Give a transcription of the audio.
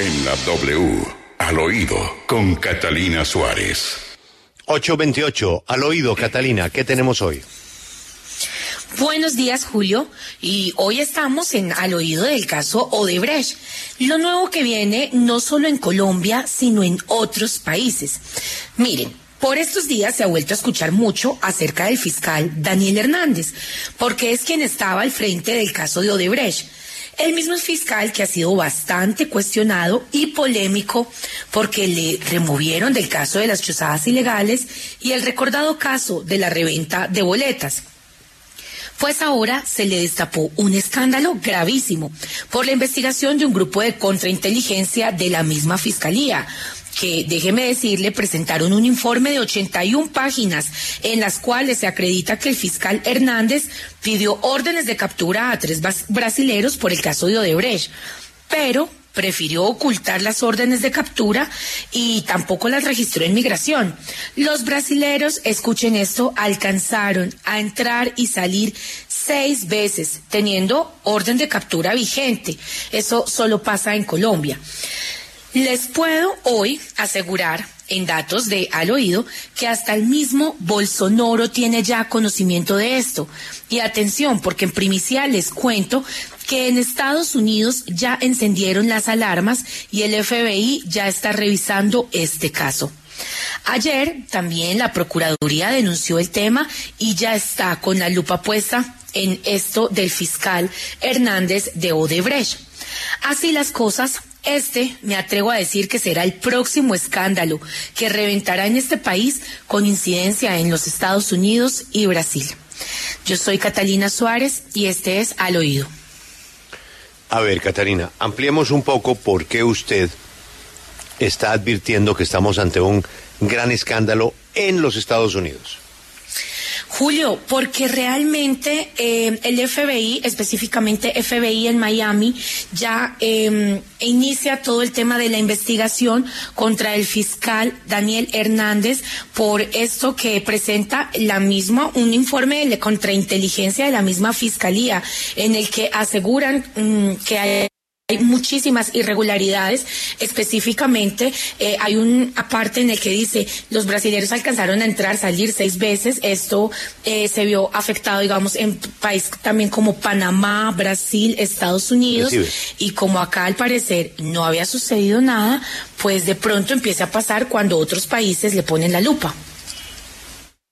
En la W, al oído, con Catalina Suárez. 828, al oído, Catalina, ¿qué tenemos hoy? Buenos días, Julio. Y hoy estamos en al oído del caso Odebrecht. Lo nuevo que viene no solo en Colombia, sino en otros países. Miren, por estos días se ha vuelto a escuchar mucho acerca del fiscal Daniel Hernández, porque es quien estaba al frente del caso de Odebrecht. El mismo fiscal que ha sido bastante cuestionado y polémico porque le removieron del caso de las chuzadas ilegales y el recordado caso de la reventa de boletas. Pues ahora se le destapó un escándalo gravísimo por la investigación de un grupo de contrainteligencia de la misma fiscalía que, déjeme decirle, presentaron un informe de 81 páginas en las cuales se acredita que el fiscal Hernández pidió órdenes de captura a tres brasileros por el caso de Odebrecht, pero prefirió ocultar las órdenes de captura y tampoco las registró en migración. Los brasileros, escuchen esto, alcanzaron a entrar y salir seis veces teniendo orden de captura vigente. Eso solo pasa en Colombia. Les puedo hoy asegurar en datos de al oído que hasta el mismo Bolsonaro tiene ya conocimiento de esto. Y atención, porque en primicia les cuento que en Estados Unidos ya encendieron las alarmas y el FBI ya está revisando este caso. Ayer también la Procuraduría denunció el tema y ya está con la lupa puesta en esto del fiscal Hernández de Odebrecht. Así las cosas, este me atrevo a decir que será el próximo escándalo que reventará en este país con incidencia en los Estados Unidos y Brasil. Yo soy Catalina Suárez y este es Al Oído. A ver, Catalina, ampliemos un poco por qué usted está advirtiendo que estamos ante un gran escándalo en los Estados Unidos. Julio, porque realmente eh, el FBI, específicamente FBI en Miami, ya eh, inicia todo el tema de la investigación contra el fiscal Daniel Hernández por esto que presenta la misma, un informe de contrainteligencia de la misma fiscalía, en el que aseguran mm, que hay hay muchísimas irregularidades. Específicamente, eh, hay una parte en el que dice los brasileños alcanzaron a entrar, salir seis veces. Esto eh, se vio afectado, digamos, en países también como Panamá, Brasil, Estados Unidos. Y como acá al parecer no había sucedido nada, pues de pronto empieza a pasar cuando otros países le ponen la lupa.